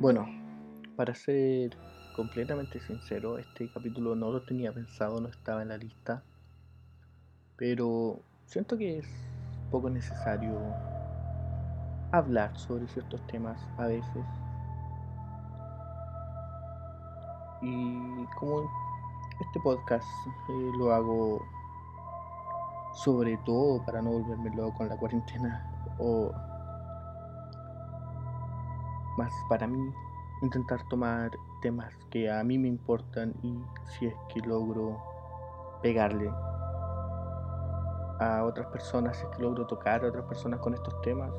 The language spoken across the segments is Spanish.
Bueno, para ser completamente sincero, este capítulo no lo tenía pensado, no estaba en la lista, pero siento que es poco necesario hablar sobre ciertos temas a veces. Y como este podcast eh, lo hago sobre todo para no volverme loco con la cuarentena o más para mí intentar tomar temas que a mí me importan y si es que logro pegarle a otras personas, si es que logro tocar a otras personas con estos temas,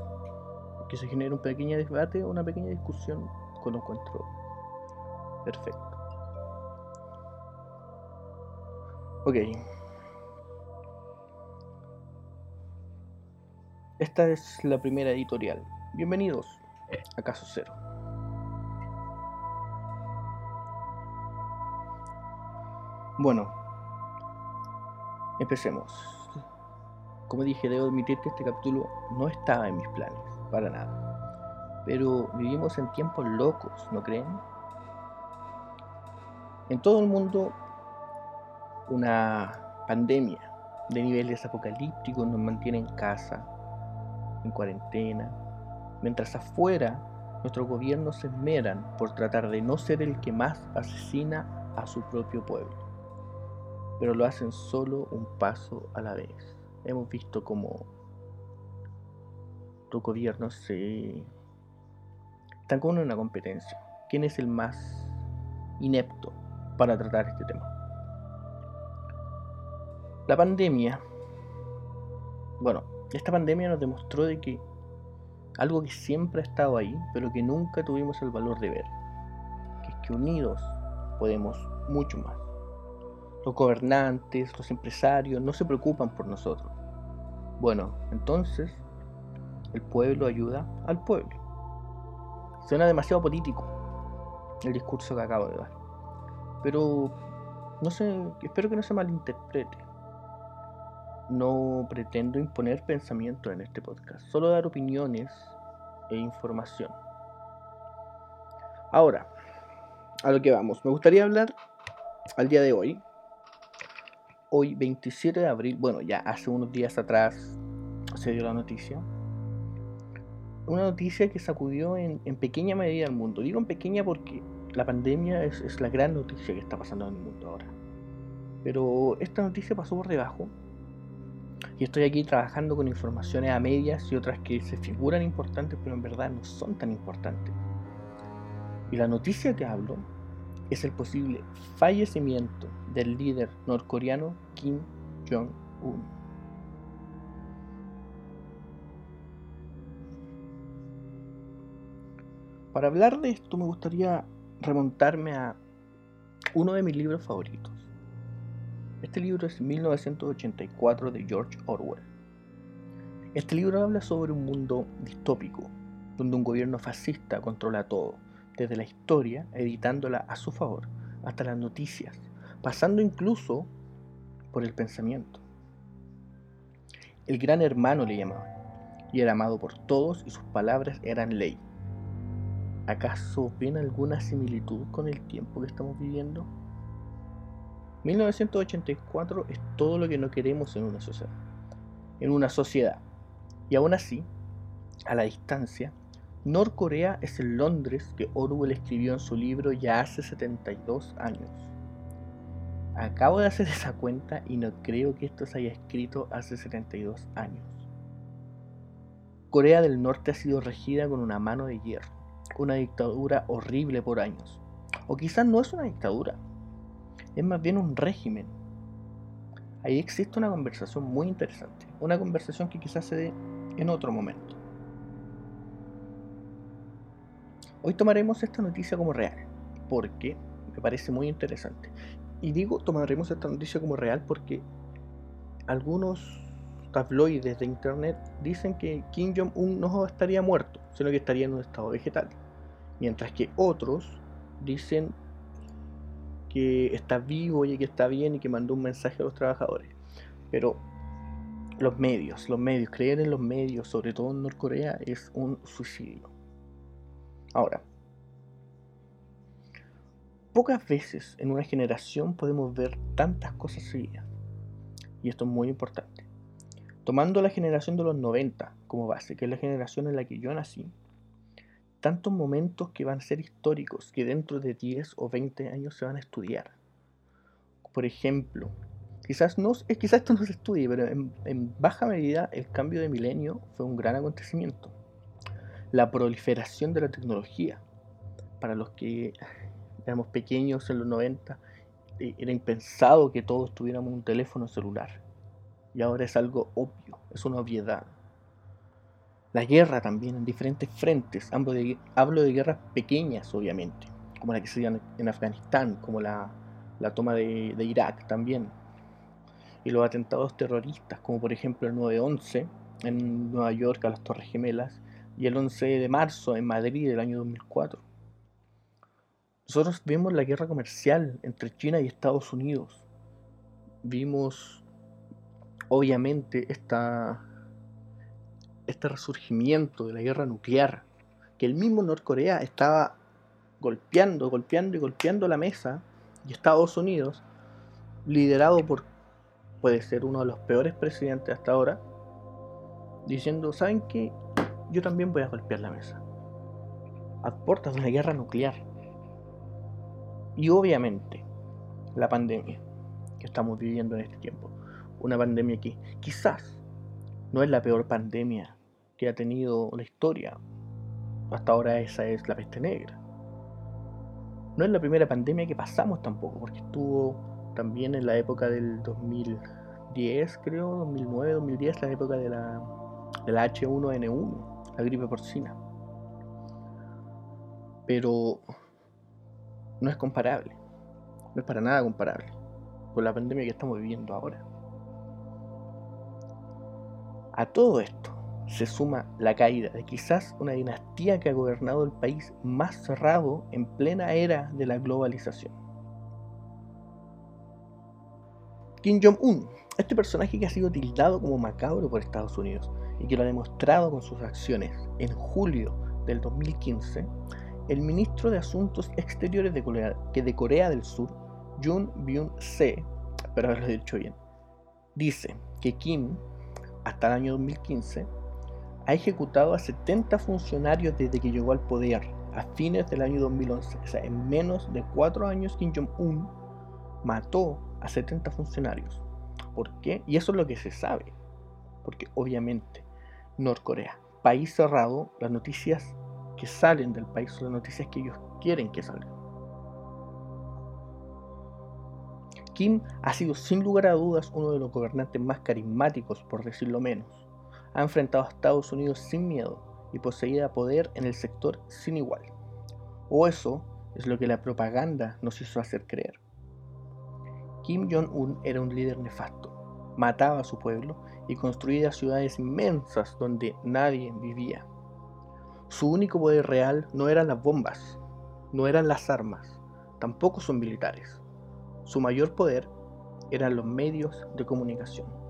que se genere un pequeño debate, una pequeña discusión, con lo encuentro perfecto. Ok. Esta es la primera editorial. Bienvenidos a Caso Cero. Bueno, empecemos. Como dije, debo admitir que este capítulo no estaba en mis planes, para nada. Pero vivimos en tiempos locos, ¿no creen? En todo el mundo, una pandemia de niveles apocalípticos nos mantiene en casa, en cuarentena, mientras afuera nuestros gobiernos se esmeran por tratar de no ser el que más asesina a su propio pueblo. Pero lo hacen solo un paso a la vez. Hemos visto como los gobiernos se están con una competencia. ¿Quién es el más inepto para tratar este tema? La pandemia, bueno, esta pandemia nos demostró de que algo que siempre ha estado ahí, pero que nunca tuvimos el valor de ver, que es que unidos podemos mucho más. Los gobernantes, los empresarios no se preocupan por nosotros. Bueno, entonces el pueblo ayuda al pueblo. Suena demasiado político el discurso que acabo de dar. Pero no sé, espero que no se malinterprete. No pretendo imponer pensamiento en este podcast, solo dar opiniones e información. Ahora, a lo que vamos. Me gustaría hablar al día de hoy. Hoy 27 de abril, bueno, ya hace unos días atrás se dio la noticia. Una noticia que sacudió en, pequeña medida al mundo. Digo en pequeña porque la pandemia es la gran noticia que está pasando en el mundo ahora. Pero esta noticia pasó por debajo y estoy aquí trabajando con informaciones a medias y otras que se figuran importantes, pero en verdad no son tan importantes. Y la noticia que hablo es el posible fallecimiento del líder norcoreano Kim Jong-un. Para hablar de esto me gustaría remontarme a uno de mis libros favoritos, este libro es 1984 de George Orwell. Este libro habla sobre un mundo distópico, donde un gobierno fascista controla todo, desde la historia, editándola a su favor, hasta las noticias, pasando incluso por el pensamiento. El gran hermano le llamaban, y era amado por todos y sus palabras eran ley. ¿Acaso ven alguna similitud con el tiempo que estamos viviendo? 1984 es todo lo que no queremos en una sociedad. En una sociedad. Y aún así, a la distancia, Norcorea es el Londres que Orwell escribió en su libro ya hace 72 años. Acabo de hacer esa cuenta y no creo que esto se haya escrito hace 72 años. Corea del Norte ha sido regida con una mano de hierro, una dictadura horrible por años. O quizás no es una dictadura, es más bien un régimen. Ahí existe una conversación muy interesante, una conversación que quizás se dé en otro momento. Hoy tomaremos esta noticia como real, porque me parece muy interesante. Y digo tomaremos esta noticia como real porque algunos tabloides de internet dicen que Kim Jong-un no estaría muerto, sino que estaría en un estado vegetal. Mientras que otros dicen que está vivo y que está bien y que mandó un mensaje a los trabajadores. Pero los medios, los medios, creer en los medios, sobre todo en Norcorea, es un suicidio. Ahora, pocas veces en una generación podemos ver tantas cosas seguidas. Y esto es muy importante. Tomando la generación de los 90 como base, que es la generación en la que yo nací, tantos momentos que van a ser históricos, que dentro de 10 o 20 años se van a estudiar. Por ejemplo, quizás, no, quizás esto no se estudie, pero en, en baja medida el cambio de milenio fue un gran acontecimiento. La proliferación de la tecnología. Para los que éramos pequeños en los 90, eh, era impensado que todos tuviéramos un teléfono celular. Y ahora es algo obvio, es una obviedad. La guerra también en diferentes frentes. Hablo de, guerras pequeñas, obviamente, como la que se dio en Afganistán, como la, toma de, de, Irak también. Y los atentados terroristas, como por ejemplo el 9-11 en Nueva York a las Torres Gemelas y el 11 de marzo en Madrid del año 2004. Nosotros vimos la guerra comercial entre China y Estados Unidos. Vimos, obviamente, esta este resurgimiento de la guerra nuclear, que el mismo Norcorea estaba golpeando, golpeando y golpeando la mesa, y Estados Unidos, liderado por, puede ser uno de los peores presidentes hasta ahora, diciendo, ¿saben qué? Yo también voy a golpear la mesa. A de una guerra nuclear. Y obviamente, la pandemia que estamos viviendo en este tiempo. Una pandemia que quizás no es la peor pandemia que ha tenido la historia. Hasta ahora esa es la peste negra. No es la primera pandemia que pasamos tampoco, porque estuvo también en la época del 2010, creo, 2009, 2010, la época de la, de la H1N1, la gripe porcina. Pero no es comparable, no es para nada comparable con la pandemia que estamos viviendo ahora. A todo esto, se suma la caída de quizás una dinastía que ha gobernado el país más cerrado en plena era de la globalización. Kim Jong-un, este personaje que ha sido tildado como macabro por Estados Unidos y que lo ha demostrado con sus acciones en julio del 2015, el ministro de Asuntos Exteriores de Corea, que de Corea del Sur, Jun Byung-se, espero haberlo dicho bien, dice que Kim, hasta el año 2015, ha ejecutado a 70 funcionarios desde que llegó al poder a fines del año 2011. O sea, en menos de 4 años Kim Jong-un mató a 70 funcionarios. ¿Por qué? Y eso es lo que se sabe. Porque obviamente Norcorea, país cerrado, las noticias que salen del país son las noticias que ellos quieren que salgan. Kim ha sido sin lugar a dudas uno de los gobernantes más carismáticos, por decirlo menos ha enfrentado a Estados Unidos sin miedo y poseía poder en el sector sin igual. O eso es lo que la propaganda nos hizo hacer creer. Kim Jong-un era un líder nefasto, mataba a su pueblo y construía ciudades inmensas donde nadie vivía. Su único poder real no eran las bombas, no eran las armas, tampoco son militares. Su mayor poder eran los medios de comunicación.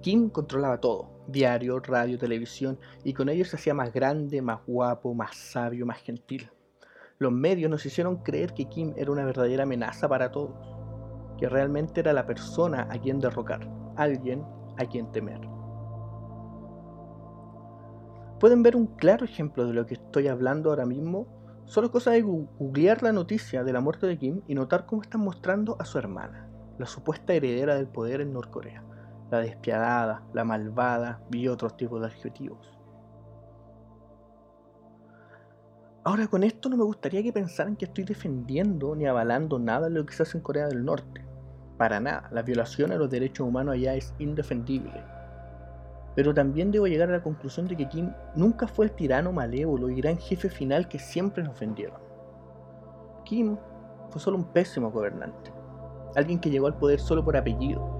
Kim controlaba todo, diario, radio, televisión, y con ello se hacía más grande, más guapo, más sabio, más gentil. Los medios nos hicieron creer que Kim era una verdadera amenaza para todos, que realmente era la persona a quien derrocar, alguien a quien temer. Pueden ver un claro ejemplo de lo que estoy hablando ahora mismo. Solo es cosa de googlear la noticia de la muerte de Kim y notar cómo están mostrando a su hermana, la supuesta heredera del poder en Norcorea la despiadada, la malvada y otros tipos de adjetivos. Ahora con esto no me gustaría que pensaran que estoy defendiendo ni avalando nada de lo que se hace en Corea del Norte. Para nada, la violación a los derechos humanos allá es indefendible. Pero también debo llegar a la conclusión de que Kim nunca fue el tirano malévolo y gran jefe final que siempre nos vendieron. Kim fue solo un pésimo gobernante, alguien que llegó al poder solo por apellido,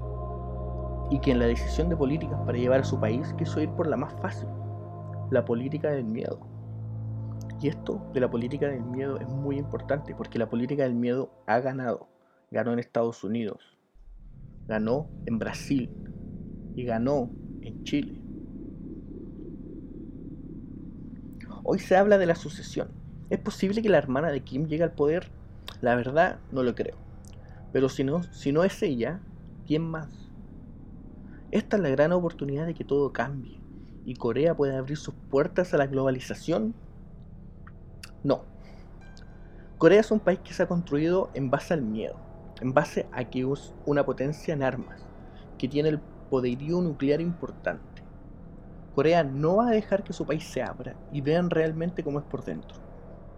y que en la decisión de políticas para llevar a su país quiso ir por la más fácil, la política del miedo. Y esto de la política del miedo es muy importante porque la política del miedo ha ganado. Ganó en Estados Unidos, ganó en Brasil y ganó en Chile. Hoy se habla de la sucesión ¿Es posible que la hermana de Kim llegue al poder? La verdad, no lo creo. Pero si no, si no es ella, ¿quién más? Esta es la gran oportunidad de que todo cambie y Corea pueda abrir sus puertas a la globalización. No. Corea es un país que se ha construido en base al miedo, en base a que es una potencia en armas, que tiene el poderío nuclear importante. Corea no va a dejar que su país se abra y vean realmente cómo es por dentro.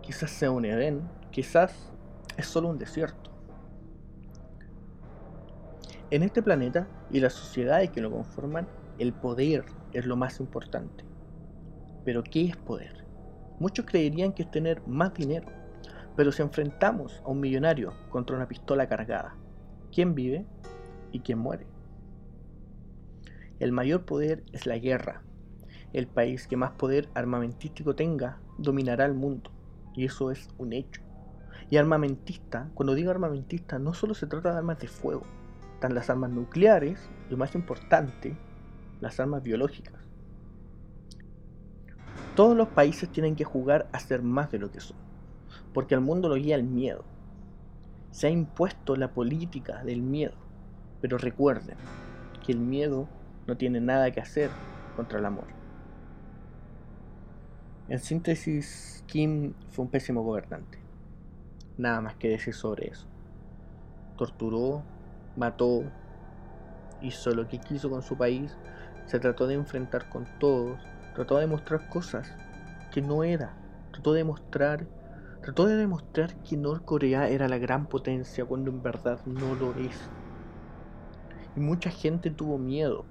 Quizás sea un Edén, quizás es solo un desierto. En este planeta y las sociedades que lo conforman, el poder es lo más importante. Pero ¿qué es poder? Muchos creerían que es tener más dinero, pero si enfrentamos a un millonario contra una pistola cargada, ¿quién vive y quién muere? El mayor poder es la guerra. El país que más poder armamentístico tenga dominará el mundo, y eso es un hecho. Y armamentista, cuando digo armamentista, no solo se trata de armas de fuego, están las armas nucleares y, más importante, las armas biológicas. Todos los países tienen que jugar a ser más de lo que son, porque al mundo lo guía el miedo. Se ha impuesto la política del miedo, pero recuerden que el miedo no tiene nada que hacer contra el amor. En síntesis, Kim fue un pésimo gobernante. Nada más que decir sobre eso. Torturó, mató, hizo lo que quiso con su país se trató de enfrentar con todos, trató de demostrar cosas que no era, trató de demostrar, trató de demostrar que Norcorea era la gran potencia cuando en verdad no lo es. Y mucha gente tuvo miedo,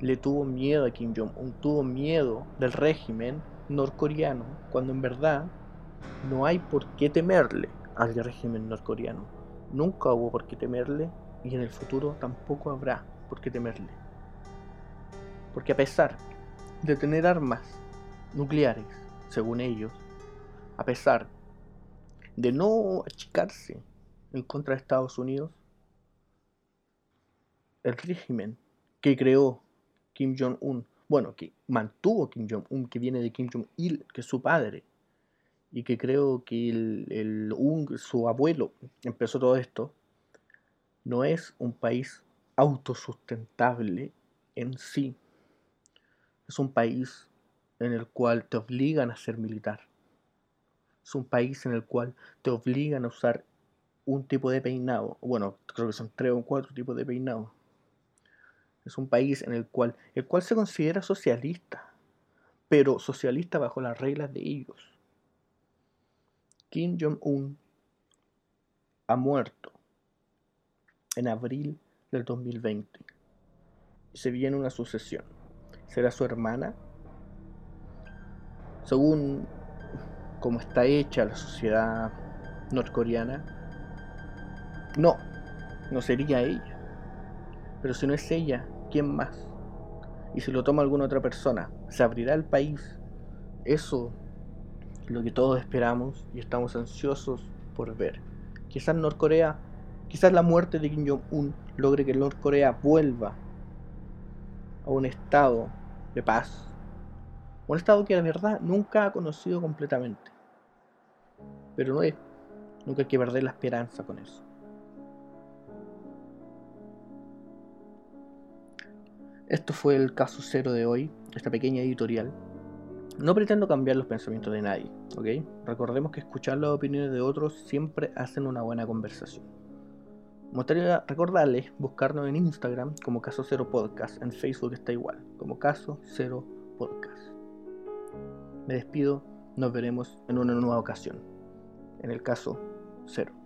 le tuvo miedo a Kim Jong-un, tuvo miedo del régimen norcoreano, cuando en verdad no hay por qué temerle al régimen norcoreano. Nunca hubo por qué temerle y en el futuro tampoco habrá por qué temerle. Porque a pesar de tener armas nucleares, según ellos, a pesar de no achicarse en contra de Estados Unidos, el régimen que creó Kim Jong-un, bueno, que mantuvo Kim Jong-un, que viene de Kim Jong-il, que es su padre, y que creo que el, su abuelo empezó todo esto, no es un país autosustentable en sí, es un país en el cual te obligan a ser militar. Es un país en el cual te obligan a usar un tipo de peinado. Bueno, creo que son tres o cuatro tipos de peinado. Es un país en el cual, el cual se considera socialista, pero socialista bajo las reglas de ellos. Kim Jong-un ha muerto en abril del 2020. Se viene una sucesión será su hermana. Según cómo está hecha la sociedad norcoreana, no, no sería ella. Pero si no es ella, ¿quién más? Y si lo toma alguna otra persona, ¿se abrirá el país? Eso es lo que todos esperamos y estamos ansiosos por ver. Quizás Norcorea, quizás la muerte de Kim Jong-un logre que Norcorea vuelva a un estado de paz. Un estado que la verdad nunca ha conocido completamente. Pero no es. Nunca hay que perder la esperanza con eso. Esto fue el caso cero de hoy, esta pequeña editorial. No pretendo cambiar los pensamientos de nadie, ¿ok? Recordemos que escuchar las opiniones de otros siempre hacen una buena conversación. Me gustaría recordarles buscarnos en Instagram como Caso Cero Podcast, en Facebook está igual, como Caso Cero Podcast. Me despido, nos veremos en una nueva ocasión, en el caso Cero.